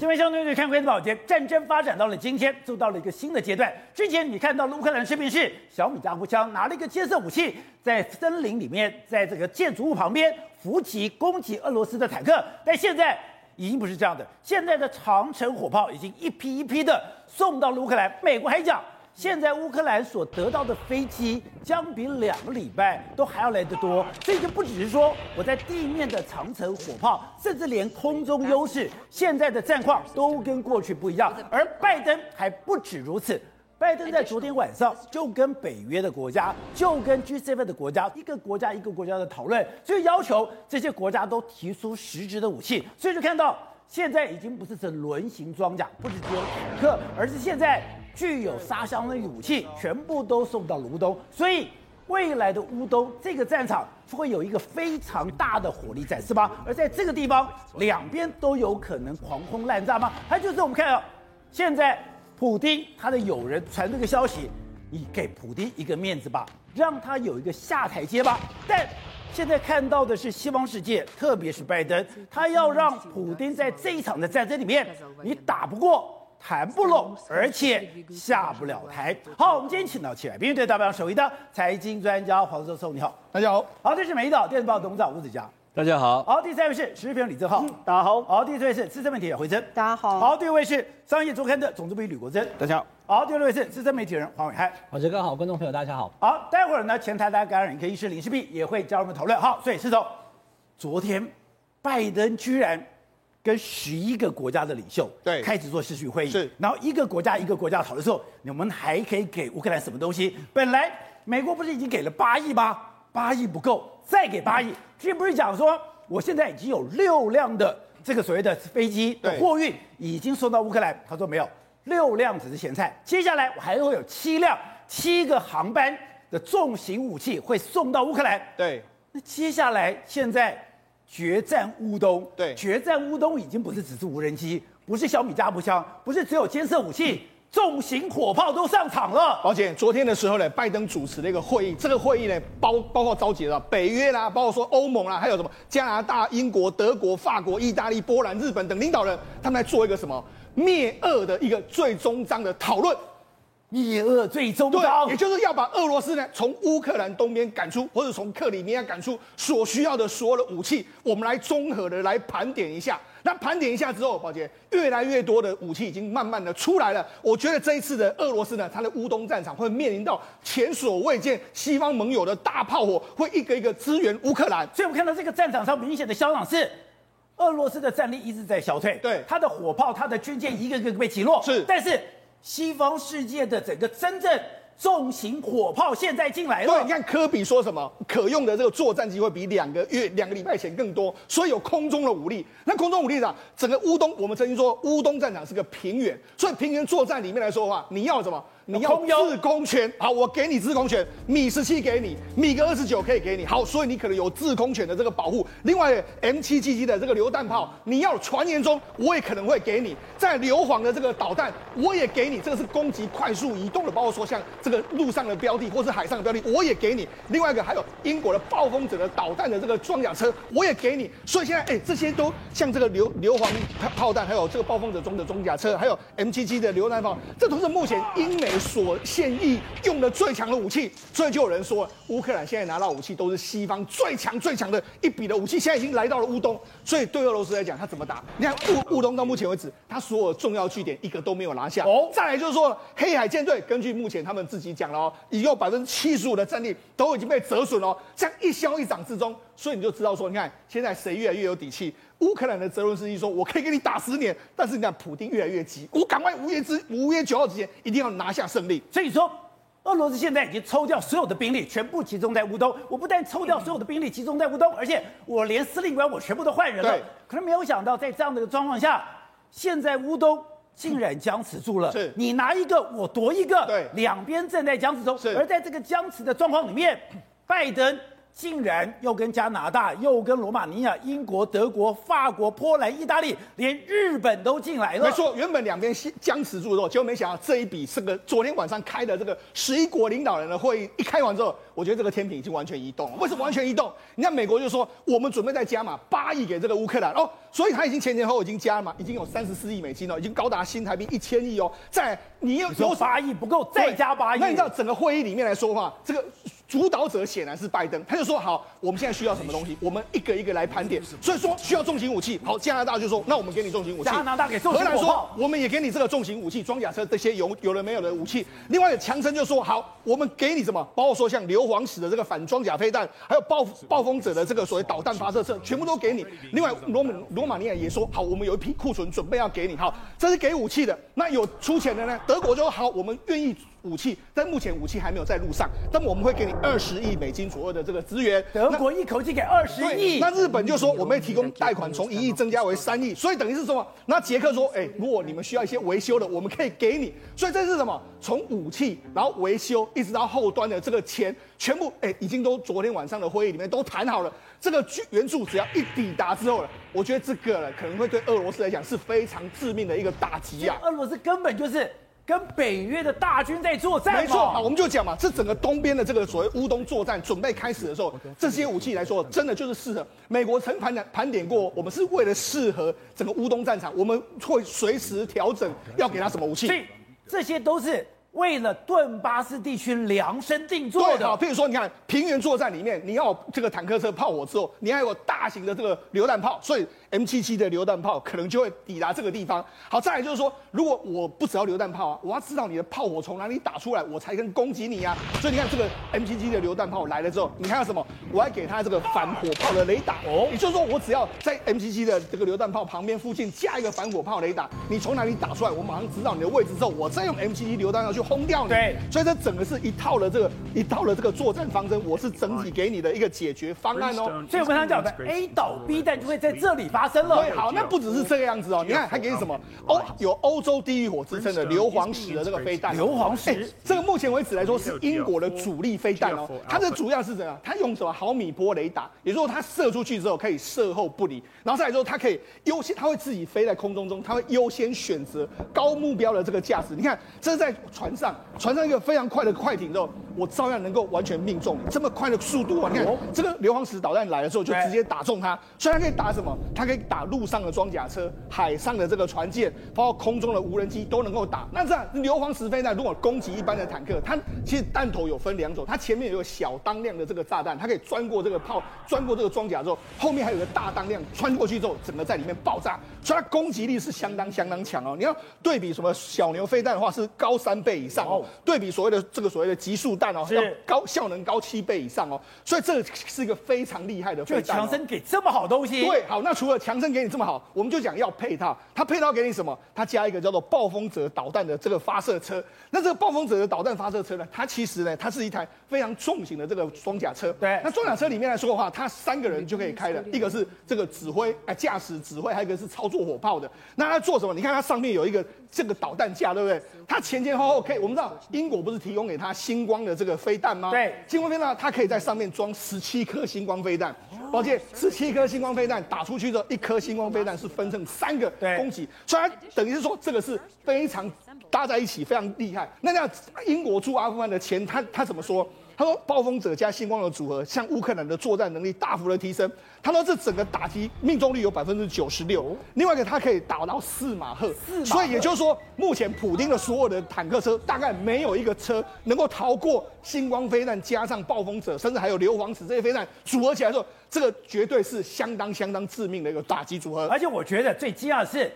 这边相对于看《宝杰》，战争发展到了今天，走到了一个新的阶段。之前你看到了乌克兰士兵是小米加步枪，拿了一个尖色武器，在森林里面，在这个建筑物旁边伏击攻击俄罗斯的坦克。但现在已经不是这样的，现在的长城火炮已经一批一批的送到了乌克兰。美国还讲。现在乌克兰所得到的飞机将比两个礼拜都还要来得多，所以就不只是说我在地面的长城火炮，甚至连空中优势，现在的战况都跟过去不一样。而拜登还不止如此，拜登在昨天晚上就跟北约的国家，就跟 G7 的国家，一个国家一个国家的讨论，所以要求这些国家都提出实质的武器。所以就看到现在已经不是这轮型装甲，不是只有坦克，而是现在。具有杀伤力的武器全部都送到了乌东，所以未来的乌东这个战场会有一个非常大的火力展示吗？而在这个地方，两边都有可能狂轰滥炸吗？还就是我们看到，现在普丁他的友人传这个消息，你给普丁一个面子吧，让他有一个下台阶吧。但现在看到的是西方世界，特别是拜登，他要让普丁在这一场的战争里面，你打不过。谈不拢，而且下不了台。好，我们今天请到七位，并对代表首位的财经专家黄教授，你好，大家好。好，这是美丽岛电子报董事长吴子佳，大家好。好，第三位是时事评论李正浩，大家好。好，第四位是资深媒体人回真，大家好。好，第五位是商业周刊的总主编吕国珍，大家好。好，第六位是资深媒体人黄伟汉，好，这个好，观众朋友大家好。好，待会儿呢，前台大感染科医师林世璧也会加入我们讨论。好，所以施总，昨天拜登居然。跟十一个国家的领袖对开始做视讯会议，是，然后一个国家一个国家讨论的时候，你们还可以给乌克兰什么东西？本来美国不是已经给了八亿吗？八亿不够，再给八亿。之前不是讲说，我现在已经有六辆的这个所谓的飞机的货运已经送到乌克兰，他说没有，六辆只是咸菜，接下来我还会有七辆，七个航班的重型武器会送到乌克兰。对，那接下来现在。决战乌东，对，决战乌东已经不是只是无人机，不是小米加步枪，不是只有监测武器，重型火炮都上场了。而且昨天的时候呢，拜登主持了一个会议，这个会议呢包包括召集了北约啦，包括说欧盟啦，还有什么加拿大、英国、德国、法国、意大利、波兰、日本等领导人，他们来做一个什么灭恶的一个最终章的讨论。灭俄最终也就是要把俄罗斯呢从乌克兰东边赶出，或者从克里米亚赶出所需要的所有的武器。我们来综合的来盘点一下。那盘点一下之后，宝杰，越来越多的武器已经慢慢的出来了。我觉得这一次的俄罗斯呢，它的乌东战场会面临到前所未见西方盟友的大炮火，会一个一个支援乌克兰。所以我们看到这个战场上明显的消长是，俄罗斯的战力一直在消退，对，它的火炮、它的军舰一个个个被击落，是，但是。西方世界的整个真正重型火炮现在进来了。对，你看科比说什么？可用的这个作战机会比两个月、两个礼拜前更多，所以有空中的武力。那空中武力呢，整个乌东，我们曾经说乌东战场是个平原，所以平原作战里面来说的话，你要什么？你要制空权，好，我给你制空权，米十七给你，米格二十九可以给你，好，所以你可能有制空权的这个保护。另外，M 七七七的这个榴弹炮，你要传言中我也可能会给你，在硫磺的这个导弹我也给你，这个是攻击快速移动的，包括说像这个陆上的标的或是海上的标的，我也给你。另外一个还有英国的暴风者的导弹的这个装甲车，我也给你。所以现在哎，这些都像这个硫硫磺炮弹，还有这个暴风者中的装甲车，还有 M 七七的榴弹炮，这都是目前英美。所现役用的最强的武器，所以就有人说，乌克兰现在拿到武器都是西方最强最强的一笔的武器，现在已经来到了乌东，所以对俄罗斯来讲，他怎么打？你看乌乌东到目前为止，他所有重要据点一个都没有拿下。哦，再来就是说，黑海舰队根据目前他们自己讲了哦，已有百分之七十五的战力都已经被折损了，这样一消一长之中，所以你就知道说，你看现在谁越来越有底气？乌克兰的泽伦斯基说：“我可以给你打十年，但是你看普丁越来越急，我赶快五月之五月九号之前一定要拿下胜利。”所以说，俄罗斯现在已经抽调所有的兵力，全部集中在乌东。我不但抽调所有的兵力集中在乌东，而且我连司令官我全部都换人了。可是没有想到，在这样的一个状况下，现在乌东竟然僵持住了。是，你拿一个，我夺一个。对，两边正在僵持中。而在这个僵持的状况里面，拜登竟然又跟加拿大、又跟罗马尼亚、英国、德国、法国、波兰、意大利，连日本都进来了。没错，原本两边僵持住之后，结果没想到这一笔这个昨天晚上开的这个十一国领导人的会议一开完之后，我觉得这个天平已经完全移动了。为什么完全移动？你看美国就说我们准备再加码八亿给这个乌克兰哦，所以他已经前前后后已经加嘛，已经有三十四亿美金了，已经高达新台币一千亿哦。在你又有八亿不够，再加八亿。那你知道整个会议里面来说话，这个。主导者显然是拜登，他就说好，我们现在需要什么东西，我们一个一个来盘点。所以说需要重型武器，好，加拿大就说那我们给你重型武器。加拿大给重型武器。荷兰说我们也给你这个重型武器、装甲车这些有有了没有的武器。另外强生就说好，我们给你什么，包括说像硫磺石的这个反装甲飞弹，还有暴 暴风者的这个所谓导弹发射车，全部都给你。另外罗马罗马尼亚也说好，我们有一批库存准备要给你，好，这是给武器的。那有出钱的呢？德国就说好，我们愿意。武器，但目前武器还没有在路上，但我们会给你二十亿美金左右的这个资源。德国一口气给二十亿，那日本就说我们会提供贷款，从一亿增加为三亿，所以等于是什么？那捷克说，哎、欸，如果你们需要一些维修的，我们可以给你。所以这是什么？从武器，然后维修，一直到后端的这个钱，全部哎、欸，已经都昨天晚上的会议里面都谈好了。这个援助只要一抵达之后了，我觉得这个了可能会对俄罗斯来讲是非常致命的一个打击啊！俄罗斯根本就是。跟北约的大军在作战，没错啊，我们就讲嘛，这整个东边的这个所谓乌东作战准备开始的时候，这些武器来说，真的就是适合。美国曾盘点盘点过，我们是为了适合整个乌东战场，我们会随时调整要给他什么武器。所以这些都是。为了顿巴斯地区量身定做的，好，譬如说，你看平原作战里面，你要这个坦克车炮火之后，你还有大型的这个榴弹炮，所以 M77 的榴弹炮可能就会抵达这个地方。好，再来就是说，如果我不只要榴弹炮啊，我要知道你的炮火从哪里打出来，我才能攻击你啊。所以你看这个 M77 的榴弹炮来了之后，你看到什么？我还给他这个反火炮的雷达哦，也就是说，我只要在 M77 的这个榴弹炮旁边附近加一个反火炮雷达，你从哪里打出来，我马上知道你的位置之后，我再用 M77 榴弹要去。轰掉你，对，所以这整个是一套的这个一套的这个作战方针，我是整体给你的一个解决方案哦。所以我们常讲的 A 倒 B 弹就会在这里发生了。对，好，那不只是这个样子哦，你看还给你什么欧有欧洲地狱火之称的硫磺石的这个飞弹，硫磺石、欸，这个目前为止来说是英国的主力飞弹哦。它的主要是怎样？它用什么毫米波雷达，也就是说它射出去之后可以射后不理，然后再来之后它可以优先，它会自己飞在空中中，它会优先选择高目标的这个架势。你看这是在船上，船上一个。非常快的快艇之后，我照样能够完全命中你。这么快的速度啊！你看这个硫磺石导弹来的时候，就直接打中它。所以它可以打什么？它可以打陆上的装甲车、海上的这个船舰，包括空中的无人机都能够打。那这样硫磺石飞弹如果攻击一般的坦克，它其实弹头有分两种，它前面有个小当量的这个炸弹，它可以钻过这个炮，钻过这个装甲之后，后面还有个大当量穿过去之后，整个在里面爆炸。所以它攻击力是相当相当强哦。你要对比什么小牛飞弹的话，是高三倍以上哦。对比。所谓的这个所谓的极速弹哦，要高效能高七倍以上哦，所以这是一个非常厉害的飞弹。强生给这么好东西，对，好，那除了强生给你这么好，我们就讲要配套，它配套给你什么？它加一个叫做暴风者导弹的这个发射车。那这个暴风者的导弹发射车呢，它其实呢，它是一台非常重型的这个装甲车。对，那装甲车里面来说的话，它三个人就可以开的，一个是这个指挥哎驾驶指挥，还有一个是操作火炮的。那它做什么？你看它上面有一个这个导弹架，对不对？它前前后后可以，我们知道英国不是提供给他星光的这个飞弹吗？对，星光飞弹它可以在上面装十七颗星光飞弹。抱歉，十七颗星光飞弹打出去之后，一颗星光飞弹是分成三个攻击，所以它等于是说这个是非常搭在一起，非常厉害。那这样英国驻阿富汗的钱，他他怎么说？他说：“暴风者加星光的组合，向乌克兰的作战能力大幅的提升。他说这整个打击命中率有百分之九十六。另外一个，它可以打到四马赫，所以也就是说，目前普丁的所有的坦克车大概没有一个车能够逃过星光飞弹加上暴风者，甚至还有硫磺子这些飞弹组合起来之后，这个绝对是相当相当致命的一个打击组合。而且我觉得最惊讶的是，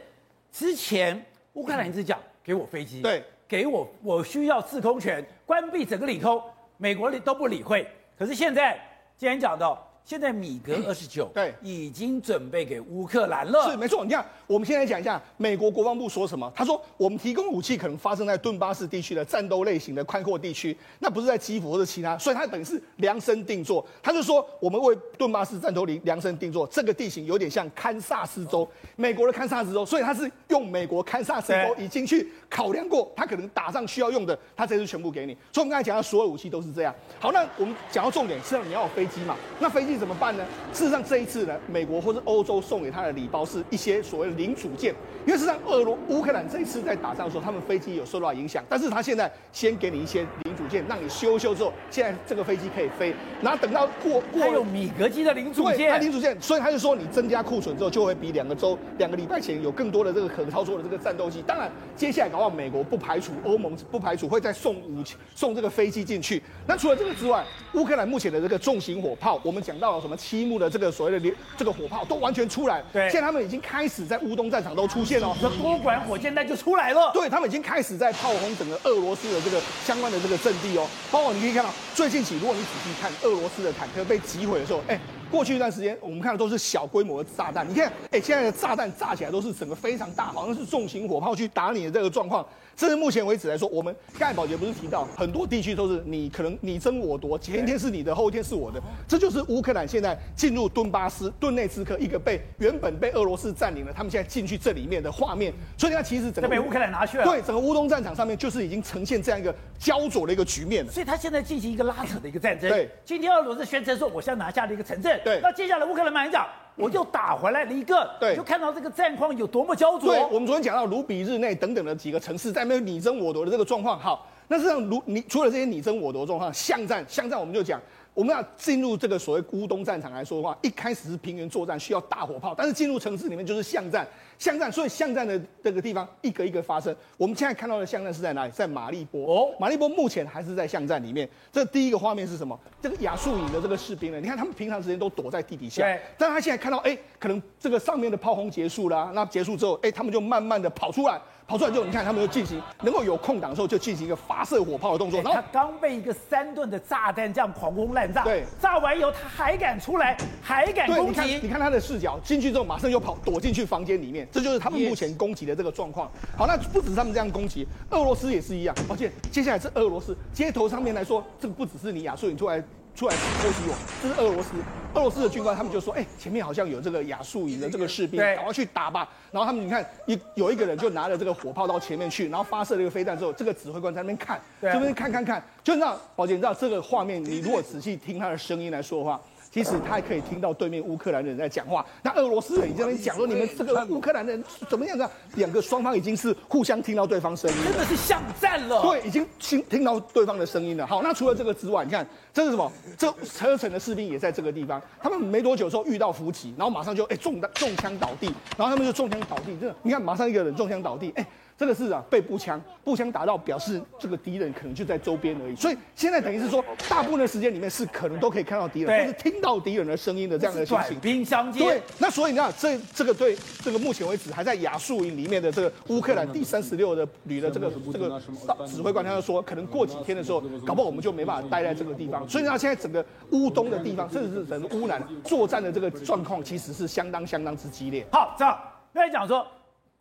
之前乌克兰一直讲给我飞机，对，给我我需要制空权，关闭整个领空。”美国理都不理会，可是现在既然讲到现在米格二十九对已经准备给乌克兰了。是没错，你看，我们先来讲一下美国国防部说什么。他说，我们提供武器可能发生在顿巴斯地区的战斗类型的宽阔地区，那不是在基辅或者其他，所以他等于是量身定做。他就说，我们为顿巴斯战斗力量身定做，这个地形有点像堪萨斯州，美国的堪萨斯州，所以他是用美国堪萨斯州已经去考量过，他可能打仗需要用的，他这次全部给你。所以我们刚才讲到所有武器都是这样。好，那我们讲到重点，是你要有飞机嘛？那飞机怎么办呢？事实上，这一次呢，美国或是欧洲送给他的礼包是一些所谓的零组件，因为事实上，俄罗乌克兰这一次在打仗的时候，他们飞机有受到影响，但是他现在先给你一些零组件，让你修修之后，现在这个飞机可以飞，然后等到过过有米格机的零组件，它零组件，所以他就说你增加库存之后，就会比两个周、两个礼拜前有更多的这个可操作的这个战斗机。当然，接下来搞不好美国不排除欧盟不排除会再送武器、送这个飞机进去。那除了这个之外，乌克兰目前的这个重型火炮，我们讲到了什么七木的这个所谓的连这个火炮都完全出来，对，现在他们已经开始在乌东战场都出现了，这多管火箭弹就出来了，对他们已经开始在炮轰整个俄罗斯的这个相关的这个阵地哦，包括你可以看到最近起，如果你仔细看俄罗斯的坦克被击毁的时候，哎。过去一段时间，我们看的都是小规模的炸弹。你看，哎，现在的炸弹炸起来都是整个非常大，好像是重型火炮去打你的这个状况。这是目前为止来说，我们刚才宝杰不是提到很多地区都是你可能你争我夺，前一天是你的，后一天是我的。这就是乌克兰现在进入顿巴斯、顿内兹克一个被原本被俄罗斯占领了，他们现在进去这里面的画面。所以你看，其实整个被乌克兰拿去了。对，整个乌东战场上面就是已经呈现这样一个焦灼的一个局面了。所以他现在进行一个拉扯的一个战争。对，今天俄罗斯宣称说，我现在拿下了一个城镇。对，那接下来乌克兰马上讲。我又打回来了一个，对，就看到这个战况有多么焦灼。对，我们昨天讲到卢比日内等等的几个城市在没有你争我夺的这个状况。好，那实际上卢你除了这些你争我夺状况，巷战巷战我们就讲。我们要进入这个所谓乌东战场来说的话，一开始是平原作战，需要大火炮，但是进入城市里面就是巷战，巷战，所以巷战的这个地方一个一个发生。我们现在看到的巷战是在哪里？在马利波哦，马利波目前还是在巷战里面。这第一个画面是什么？这个亚速营的这个士兵呢？你看他们平常时间都躲在地底下，对，但他现在看到，哎，可能这个上面的炮轰结束了，那结束之后，哎，他们就慢慢的跑出来。跑出来之后，你看他们就进行能够有空档的时候，就进行一个发射火炮的动作。然后他刚被一个三吨的炸弹这样狂轰滥炸，对，炸完以后他还敢出来，还敢攻击。你看，你看他的视角，进去之后马上又跑，躲进去房间里面。这就是他们目前攻击的这个状况。好，那不只是他们这样攻击，俄罗斯也是一样。而且接下来是俄罗斯街头上面来说，这个不只是你亚速营出来。出来偷袭我，这是俄罗斯。俄罗斯的军官他们就说：“哎、欸，前面好像有这个亚速营的这个士兵，赶快去打吧。”然后他们你看，一有一个人就拿着这个火炮到前面去，然后发射了一个飞弹之后，这个指挥官在那边看，这边看看看，就让宝姐，你知道这个画面，你如果仔细听他的声音来说的话。其实他还可以听到对面乌克兰的人在讲话，那俄罗斯人已经在讲说，你们这个乌克兰人怎么样子？两个双方已经是互相听到对方声音，真的是巷战了。对，已经听听到对方的声音了。好，那除了这个之外，你看这是什么？这车臣的士兵也在这个地方，他们没多久之后遇到伏击，然后马上就哎中中枪倒地，然后他们就中枪倒地，真的你看马上一个人中枪倒地，哎。这个是啊，被步枪步枪打到，表示这个敌人可能就在周边而已。所以现在等于是说，大部分的时间里面是可能都可以看到敌人，或是听到敌人的声音的这样的情形。兵相接。对，那所以你看，这这个对这个目前为止还在亚速营里面的这个乌克兰第三十六的旅的这个这个指挥官，他就说，可能过几天的时候，搞不好我们就没办法待在这个地方。所以呢，现在整个乌东的地方，甚至是整个乌南作战的这个状况，其实是相当相当之激烈。好，这样来讲说，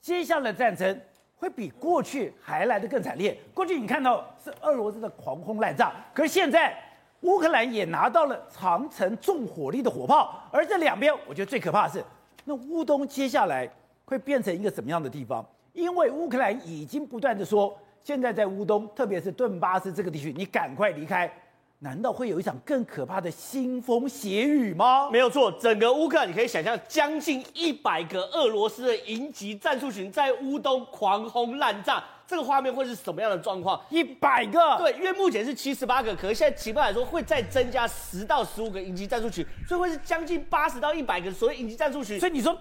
接下来的战争。会比过去还来得更惨烈。过去你看到是俄罗斯的狂轰滥炸，可是现在乌克兰也拿到了长城重火力的火炮。而这两边，我觉得最可怕的是，那乌东接下来会变成一个什么样的地方？因为乌克兰已经不断的说，现在在乌东，特别是顿巴斯这个地区，你赶快离开。难道会有一场更可怕的腥风血雨吗？没有错，整个乌克兰你可以想象，将近一百个俄罗斯的营级战术群在乌东狂轰滥炸，这个画面会是什么样的状况？一百个？对，因为目前是七十八个，可是现在情报来说会再增加十到十五个营级战术群，所以会是将近八十到一百个所谓营级战术群。所以你说，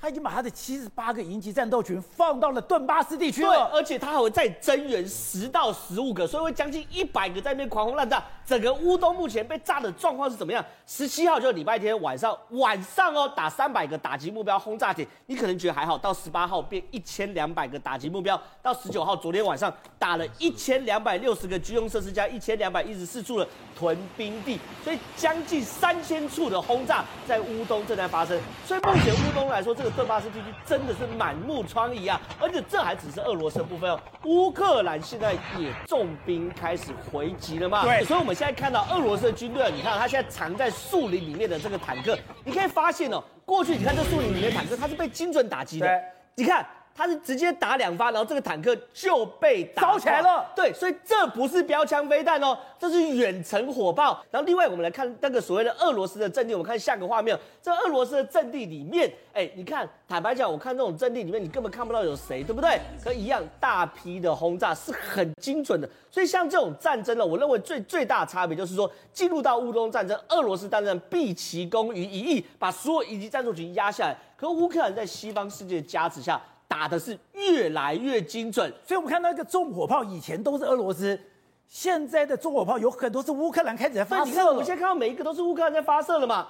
他已经把他的七十八个营级战斗群放到了顿巴斯地区对，而且他还会再增援十到十五个，所以会将近一百个在那边狂轰滥炸。整个乌东目前被炸的状况是怎么样？十七号就是礼拜天晚上，晚上哦打三百个打击目标轰炸点，你可能觉得还好。到十八号变一千两百个打击目标，到十九号昨天晚上打了一千两百六十个军用设施加一千两百一十四处的屯兵地，所以将近三千处的轰炸在乌东正在发生。所以目前乌东来说，这个顿巴斯地区真的是满目疮痍啊！而且这还只是俄罗斯的部分哦，乌克兰现在也重兵开始回击了嘛？对，所以我们。现在看到俄罗斯的军队，你看他现在藏在树林里面的这个坦克，你可以发现哦，过去你看这树林里面的坦克，它是被精准打击的。你看。他是直接打两发，然后这个坦克就被打烧起来了。对，所以这不是标枪飞弹哦，这是远程火炮。然后另外我们来看那个所谓的俄罗斯的阵地，我们看下个画面，这俄罗斯的阵地里面，哎，你看，坦白讲，我看这种阵地里面，你根本看不到有谁，对不对？可一样，大批的轰炸是很精准的。所以像这种战争呢，我认为最最大的差别就是说，进入到乌东战争，俄罗斯当然毕其功于一役，把所有以及战术群压下来。可乌克兰在西方世界的加持下。打的是越来越精准，所以我们看到一个重火炮，以前都是俄罗斯，现在的重火炮有很多是乌克兰开始在发射。你看，我们现在看到每一个都是乌克兰在发射了嘛。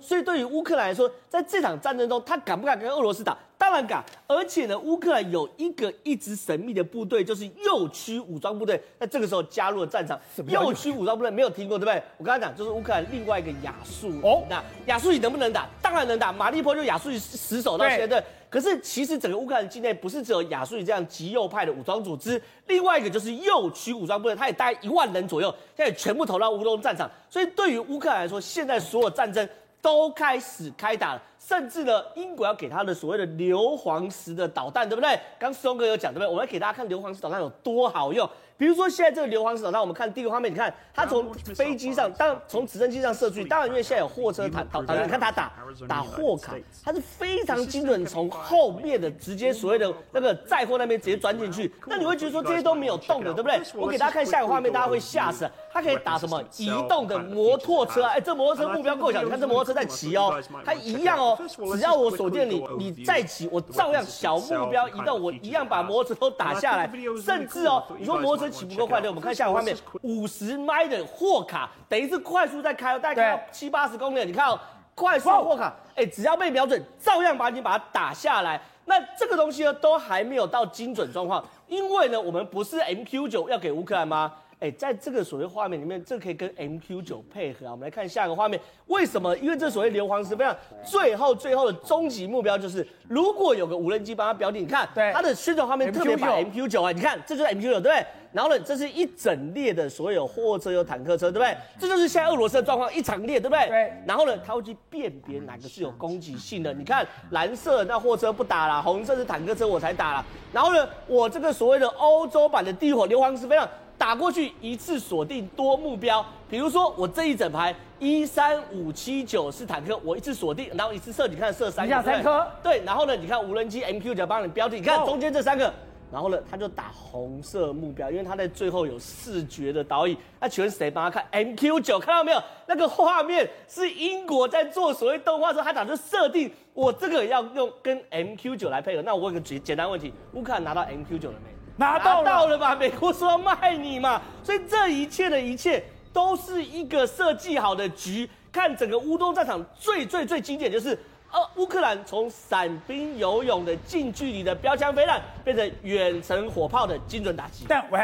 所以对于乌克兰来说，在这场战争中，他敢不敢跟俄罗斯打？当然敢。而且呢，乌克兰有一个一直神秘的部队，就是右区武装部队，那这个时候加入了战场。右区武装部队没有听过对不对？我刚才讲，就是乌克兰另外一个亚速营。哦，那亚速营能不能打？当然能打。马利波就亚速营死守到现在。可是其实整个乌克兰境内不是只有亚速里这样极右派的武装组织，另外一个就是右区武装部队，他也大概一万人左右，现在全部投到乌东战场。所以对于乌克兰来说，现在所有战争。都开始开打了，甚至呢，英国要给他的所谓的硫磺石的导弹，对不对？刚松哥有讲，对不对？我们来给大家看硫磺石导弹有多好用。比如说现在这个硫磺市场，那，我们看第一个画面，你看它从飞机上，当然从直升机上射出去，当然因为现在有货车弹导弹，你看它打打货卡，它是非常精准，从后面的直接所谓的那个载货那边直接钻进去。那你会觉得说这些都没有动的，对不对？我给大家看下一个画面，大家会吓死。它可以打什么移动的摩托车？哎，这摩托车目标够小，你看这摩托车在骑哦，它一样哦，只要我锁定你，你再骑，我照样小目标移动，我一样把摩托车都打下来。甚至哦，你说摩托车骑不够快，对，我们看下一个画面，五十迈的货卡，等于是快速在开，大概开到七八十公里，你看哦，快速货卡，哎，只要被瞄准，照样把你把它打下来。那这个东西呢，都还没有到精准状况，因为呢，我们不是 MQ 九要给乌克兰吗？哎，在这个所谓画面里面，这可以跟 MQ 九配合啊。我们来看下一个画面，为什么？因为这所谓硫磺石非常，最后最后的终极目标就是，如果有个无人机帮他标定，你看，对，它的宣传画面特别把 MQ 九啊，你看，这就是 MQ 九，对不对？然后呢，这是一整列的所有货车有坦克车，对不对？这就是现在俄罗斯的状况，一长列，对不对？对。然后呢，他会去辨别哪个是有攻击性的。你看，蓝色那货车不打了，红色是坦克车我才打了。然后呢，我这个所谓的欧洲版的地火硫磺石飞弹。打过去一次锁定多目标，比如说我这一整排一三五七九是坦克，我一次锁定，然后一次射，你看射三下，三颗，对，然后呢，你看无人机 MQ 就要帮你标定，你看中间这三个，然后呢，他就打红色目标，因为他在最后有视觉的导引，那请问谁帮他看 MQ 九？看到没有？那个画面是英国在做所谓动画的时候，他打算设定我这个要用跟 MQ 九来配合。那我问个简简单问题，乌克兰拿到 MQ 九了没？拿到到了吧？美国说要卖你嘛，所以这一切的一切都是一个设计好的局。看整个乌东战场最最最经典就是，呃，乌克兰从伞兵游泳的近距离的标枪飞弹，变成远程火炮的精准打击。但喂，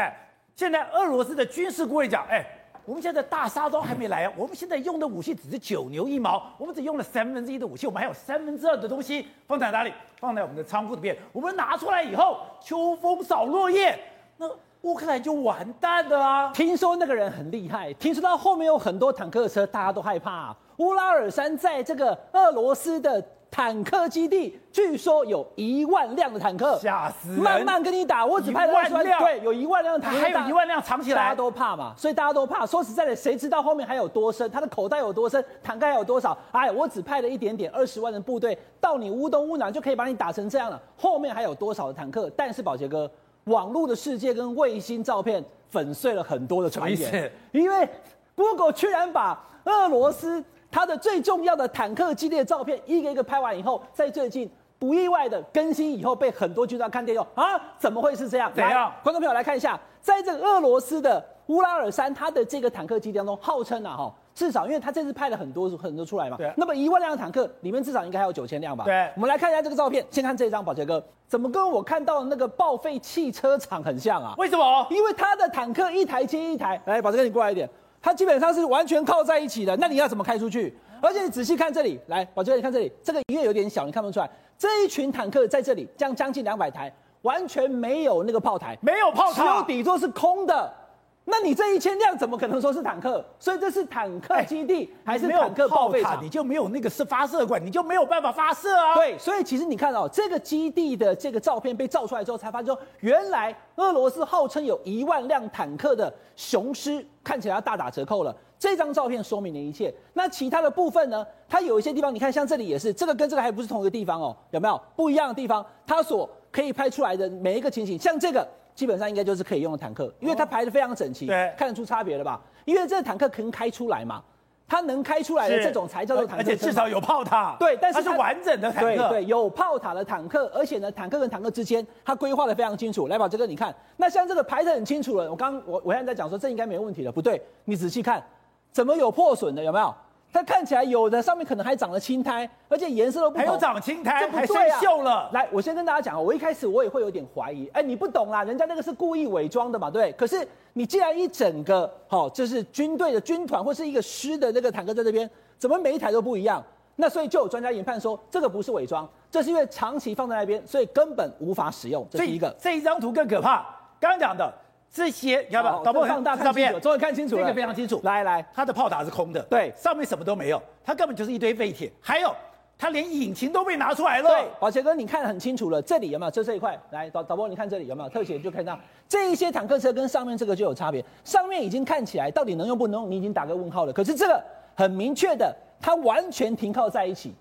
现在俄罗斯的军事顾问讲，哎。我们现在大杀刀还没来啊！我们现在用的武器只是九牛一毛，我们只用了三分之一的武器，我们还有三分之二的东西放在哪里？放在我们的仓库里面。我们拿出来以后，秋风扫落叶，那乌克兰就完蛋了啊！听说那个人很厉害，听说他后面有很多坦克车，大家都害怕。乌拉尔山在这个俄罗斯的。坦克基地据说有一万辆的坦克，吓死人！慢慢跟你打，我只派了一万辆，对，有一万辆坦克，还有一万辆藏起来，大家都怕嘛，所以大家都怕。说实在的，谁知道后面还有多深？他的口袋有多深？坦克还有多少？哎，我只派了一点点，二十万的部队到你乌东乌南就可以把你打成这样了，后面还有多少的坦克？但是宝杰哥，网络的世界跟卫星照片粉碎了很多的传言，因为 Google 居然把俄罗斯。他的最重要的坦克基地的照片，一个一个拍完以后，在最近不意外的更新以后，被很多军官看电用啊，怎么会是这样？怎样？观众朋友来看一下，在这个俄罗斯的乌拉尔山，它的这个坦克基地当中，号称啊哈，至少因为他这次派了很多很多出来嘛，对。那么一万辆坦克里面至少应该还有九千辆吧？对。我们来看一下这个照片，先看这张，宝杰哥，怎么跟我看到的那个报废汽车厂很像啊？为什么？因为他的坦克一台接一台，来，宝杰哥你过来一点。它基本上是完全靠在一起的，那你要怎么开出去？而且你仔细看这里，来，宝杰哥，你看这里，这个鱼有点小，你看不出来。这一群坦克在这里，将将近两百台，完全没有那个炮台，没有炮塔，只有底座是空的。那你这一千辆怎么可能说是坦克？所以这是坦克基地、欸、还是坦克报废厂？你就没有那个是发射管，你就没有办法发射啊。对，所以其实你看到、哦、这个基地的这个照片被照出来之后，才发现说，原来俄罗斯号称有一万辆坦克的雄狮看起来要大打折扣了。这张照片说明了一切。那其他的部分呢？它有一些地方，你看像这里也是，这个跟这个还不是同一个地方哦，有没有不一样的地方？它所可以拍出来的每一个情形，像这个。基本上应该就是可以用的坦克，因为它排的非常整齐，对，看得出差别了吧？因为这个坦克可能开出来嘛，它能开出来的这种才叫做坦克，而且至少有炮塔，对，但是它，是完整的坦克，对对，有炮塔的坦克，而且呢，坦克跟坦克之间它规划的非常清楚。来宝这个你看，那像这个排的很清楚了，我刚我我现在在讲说这应该没问题了，不对，你仔细看，怎么有破损的？有没有？它看起来有的上面可能还长了青苔，而且颜色都不同。还有长青苔，这不对啊，还生锈了。来，我先跟大家讲，我一开始我也会有点怀疑。哎，你不懂啦，人家那个是故意伪装的嘛，对。可是你既然一整个好，就是军队的军团或是一个师的那个坦克在这边，怎么每一台都不一样？那所以就有专家研判说，这个不是伪装，这是因为长期放在那边，所以根本无法使用。这是一个。这一张图更可怕，刚刚讲的。这些要不要？导播放大看清楚，终于看清楚了。这个非常清楚。来来，它的炮塔是空的，对，上面什么都没有，它根本就是一堆废铁。还有，它连引擎都被拿出来了。对，宝杰哥，你看得很清楚了，这里有没有？就这一块。来，导导播，你看这里有没有特写？就看到 这一些坦克车跟上面这个就有差别。上面已经看起来到底能用不能用，你已经打个问号了。可是这个很明确的，它完全停靠在一起，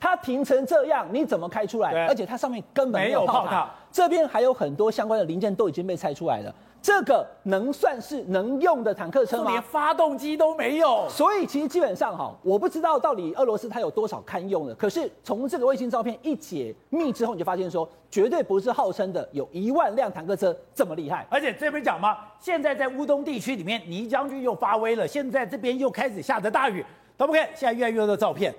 它停成这样，你怎么开出来？而且它上面根本没有。炮塔这边还有很多相关的零件都已经被拆出来了。这个能算是能用的坦克车吗？连发动机都没有，所以其实基本上哈，我不知道到底俄罗斯它有多少堪用的。可是从这个卫星照片一解密之后，你就发现说，绝对不是号称的有一万辆坦克车这么厉害。而且这边讲嘛，现在在乌东地区里面，倪将军又发威了，现在这边又开始下着大雨。懂不看，现在越来越多的照片，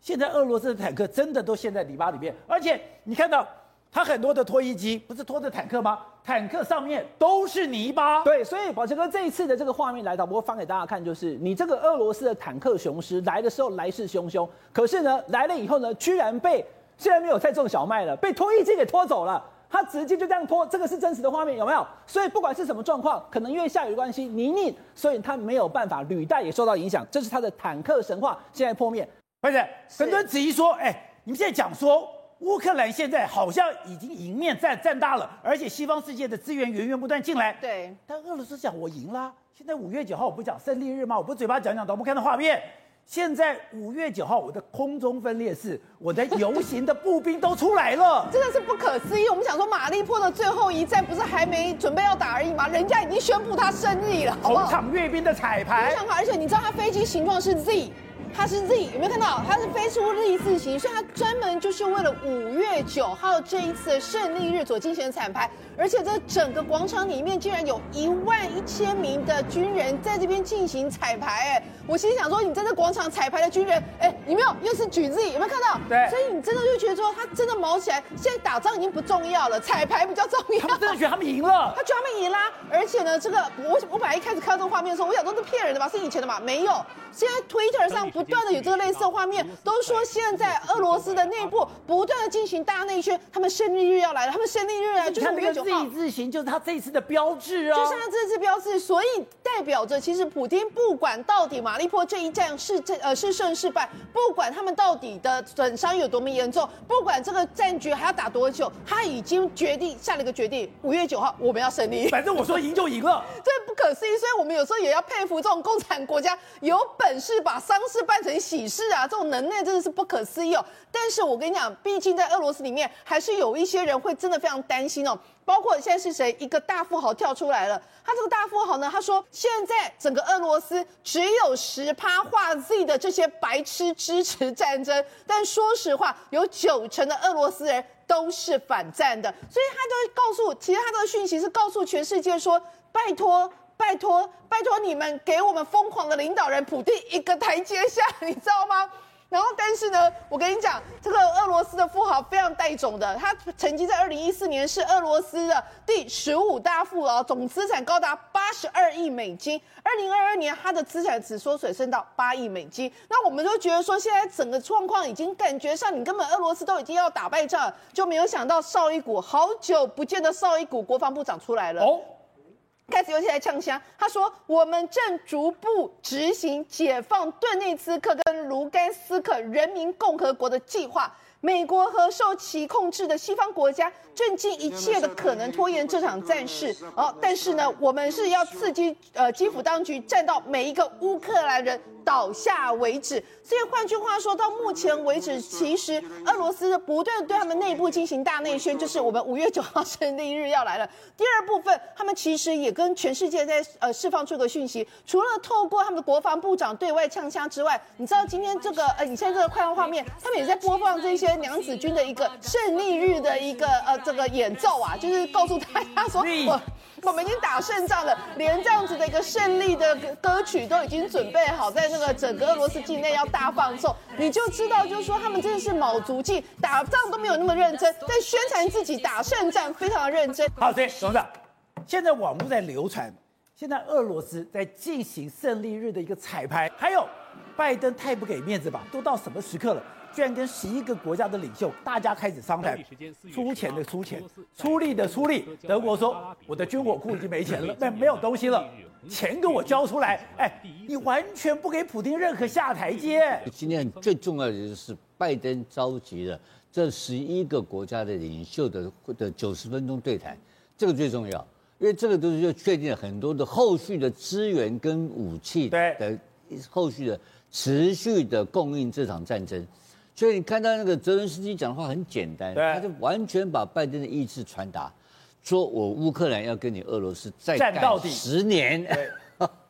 现在俄罗斯的坦克真的都陷在泥巴里面，而且你看到。它很多的拖衣机不是拖着坦克吗？坦克上面都是泥巴。对，所以宝杰哥这一次的这个画面来导播放给大家看，就是你这个俄罗斯的坦克雄狮来的时候来势汹汹，可是呢来了以后呢，居然被虽然没有再种小麦了，被拖衣机给拖走了。他直接就这样拖，这个是真实的画面，有没有？所以不管是什么状况，可能因为下雨的关系泥泞，所以他没有办法，履带也受到影响。这是他的坦克神话现在破灭。而且很多人质疑说，哎、欸，你们现在讲说。乌克兰现在好像已经赢面占占大了，而且西方世界的资源源源不断进来。对，但俄罗斯讲我赢了。现在五月九号我不讲胜利日吗？我不嘴巴讲讲，都不看到画面。现在五月九号，我的空中分列式，我的游行的步兵都出来了，真的是不可思议。我们想说，马利坡的最后一战不是还没准备要打而已吗？人家已经宣布他胜利了，红场阅兵的彩排。你想看，而且你知道他飞机形状是 Z。它是 Z，有没有看到？它是飞出 Z 字形，所以它专门就是为了五月九号这一次的胜利日所进行的彩排。而且这整个广场里面竟然有一万一千名的军人在这边进行彩排。哎，我心里想说，你在这广场彩排的军人，哎，有没有？又是举 Z，有没有看到？对。所以你真的就觉得说，他真的毛起来。现在打仗已经不重要了，彩排比较重要。他们真的觉得他们赢了。他觉得他们赢啦。而且呢，这个我我本来一开始看到这个画面的时候，我想说是骗人的吧？是以前的嘛？没有。现在 Twitter 上不断的有这个类似的画面，都说现在俄罗斯的内部不断的进行大内宣，他们胜利日要来了，他们胜利日啊，就是五月九号。自字形就是他这一次的标志啊，就是他这次标志，所以代表着其实普京不管到底马利坡这一战是这呃是胜是败，不管他们到底的损伤有多么严重，不管这个战局还要打多久，他已经决定下了一个决定，五月九号我们要胜利。反正我说赢就赢了，这不可思议。所以我们有时候也要佩服这种共产国家有本。本事把伤势败办成喜事啊，这种能耐真的是不可思议哦。但是我跟你讲，毕竟在俄罗斯里面，还是有一些人会真的非常担心哦。包括现在是谁？一个大富豪跳出来了。他这个大富豪呢，他说现在整个俄罗斯只有十趴画 Z 的这些白痴支持战争，但说实话，有九成的俄罗斯人都是反战的。所以他都告诉，其实他的讯息是告诉全世界说：拜托，拜托，拜托你们给我们疯狂的领导人普丁一个台阶下，你知道吗？然后，但是呢，我跟你讲，这个俄罗斯的富豪非常带种的，他曾经在二零一四年是俄罗斯的第十五大富豪，总资产高达八十二亿美金。二零二二年，他的资产只缩水剩到八亿美金。那我们都觉得说，现在整个状况已经感觉上，你根本俄罗斯都已经要打败仗，就没有想到绍伊古好久不见的绍伊古国防部长出来了。哦开始又起来呛声，他说：“我们正逐步执行解放顿内茨克跟卢甘斯克人民共和国的计划。美国和受其控制的西方国家正尽一切的可能拖延这场战事。哦，但是呢，我们是要刺激呃基辅当局站到每一个乌克兰人倒下为止。”所以换句话说，到目前为止，其实俄罗斯不断对他们内部进行大内宣，就是我们五月九号胜利日要来了。第二部分，他们其实也跟全世界在呃释放出一个讯息，除了透过他们的国防部长对外呛声之外，你知道今天这个呃，你现在这个快乐画面，他们也在播放这些娘子军的一个胜利日的一个呃这个演奏啊，就是告诉大家说我。我们已经打胜仗了，连这样子的一个胜利的歌曲都已经准备好，在那个整个俄罗斯境内要大放送，你就知道，就是说他们真的是卯足劲，打仗都没有那么认真，在宣传自己打胜仗非常的认真。好，对，董事长，现在网络在流传，现在俄罗斯在进行胜利日的一个彩排，还有拜登太不给面子吧？都到什么时刻了？居然跟十一个国家的领袖，大家开始商谈，出钱的出钱，出力的出力。德国说，我的军火库已经没钱了，没没有东西了，钱给我交出来。哎，你完全不给普丁任何下台阶。今天最重要的就是拜登召集了这十一个国家的领袖的的九十分钟对谈，这个最重要，因为这个都是就确定了很多的后续的资源跟武器的后续的持续的供应这场战争。所以你看到那个泽伦斯基讲的话很简单，他就完全把拜登的意志传达，说我乌克兰要跟你俄罗斯再干十年，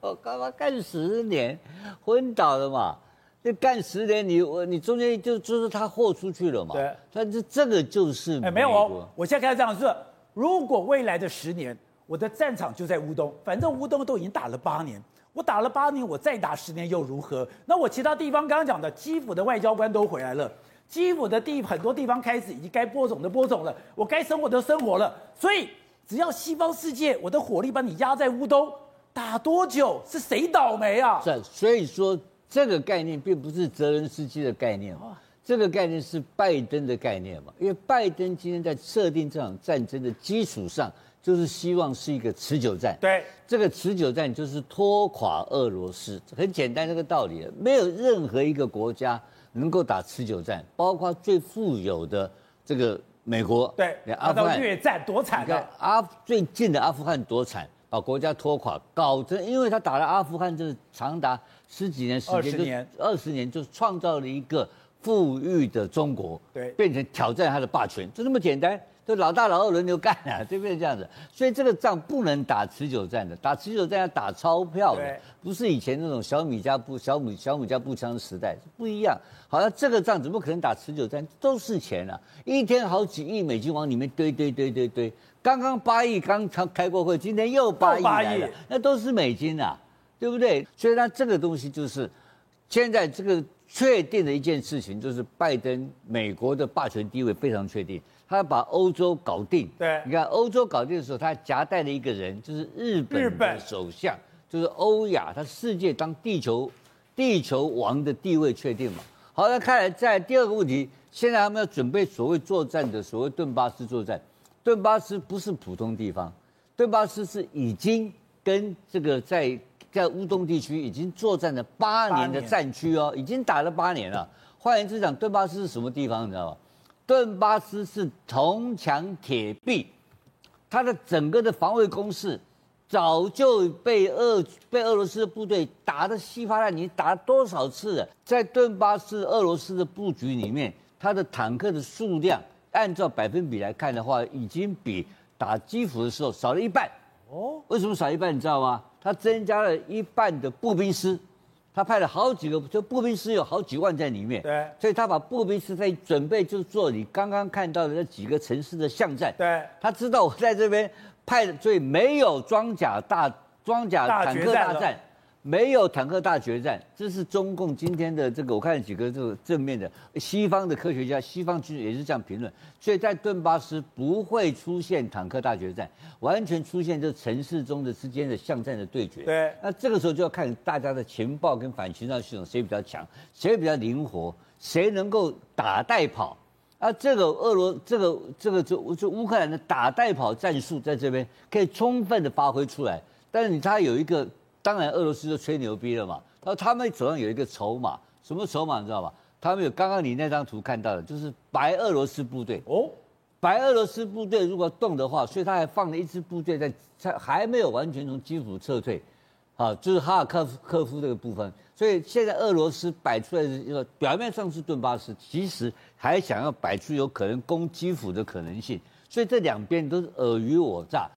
我 干嘛干十年？昏倒了嘛？就干十年，你我你中间就就是他豁出去了嘛？对，但是这个就是哎没有哦，我现在开始这样说，如果未来的十年，我的战场就在乌东，反正乌东都已经打了八年。我打了八年，我再打十年又如何？那我其他地方刚刚讲的，基辅的外交官都回来了，基辅的地很多地方开始已经该播种的播种了，我该生活的生活了。所以只要西方世界我的火力把你压在乌东，打多久是谁倒霉啊？是，所以说这个概念并不是泽伦斯基的概念嘛，这个概念是拜登的概念嘛，因为拜登今天在设定这场战争的基础上。就是希望是一个持久战，对，这个持久战就是拖垮俄罗斯，很简单这个道理，没有任何一个国家能够打持久战，包括最富有的这个美国，对，阿富汗越战多惨啊，阿最近的阿富汗多惨，把国家拖垮，搞成因为他打了阿富汗，就是长达十几年时间，二十年，二十年就创造了一个富裕的中国，对，变成挑战他的霸权，就这么简单。就老大老二轮流干啊，对不对？这样子，所以这个仗不能打持久战的，打持久战要打钞票的，不是以前那种小米加步小米小米加步枪时代不一样。好像这个仗怎么可能打持久战？都是钱啊，一天好几亿美金往里面堆堆堆堆堆。刚刚八亿刚开开过会，今天又八亿来了，那都是美金啊，对不对？所以它这个东西就是现在这个确定的一件事情，就是拜登美国的霸权地位非常确定。他要把欧洲搞定。对，你看欧洲搞定的时候，他夹带了一个人，就是日本的首相，就是欧亚，他世界当地球地球王的地位确定嘛？好，那看来在第二个问题，现在他们要准备所谓作战的所谓顿巴斯作战，顿巴斯不是普通地方，顿巴斯是已经跟这个在在乌东地区已经作战了八年的战区哦，已经打了八年了。换言之讲，顿巴斯是什么地方，你知道吗？顿巴斯是铜墙铁壁，它的整个的防卫工事早就被俄被俄罗斯的部队打得稀巴烂，你打了多少次了？在顿巴斯俄罗斯的布局里面，它的坦克的数量，按照百分比来看的话，已经比打基辅的时候少了一半。哦，为什么少一半？你知道吗？它增加了一半的步兵师，他派了好几个，就步兵师有好几万在里面。对，所以他把步兵师在准备，就做你刚刚看到的那几个城市的巷战。对，他知道我在这边。派的，所以没有装甲大装甲坦克大战，没有坦克大决战，这是中共今天的这个。我看几个这个正面的西方的科学家、西方军人也是这样评论。所以在顿巴斯不会出现坦克大决战，完全出现这城市中的之间的巷战的对决。对，那这个时候就要看大家的情报跟反情报系统谁比较强，谁比较灵活，谁能够打带跑。啊，这个俄罗这个这个就就乌克兰的打带跑战术在这边可以充分的发挥出来，但是你他有一个，当然俄罗斯就吹牛逼了嘛，然后他们手上有一个筹码，什么筹码你知道吧？他们有刚刚你那张图看到的，就是白俄罗斯部队哦，白俄罗斯部队如果动的话，所以他还放了一支部队在，在还没有完全从基辅撤退，啊，就是哈尔科夫科夫这个部分。所以现在俄罗斯摆出来的一个表面上是顿巴斯，其实还想要摆出有可能攻基辅的可能性。所以这两边都是尔虞我诈。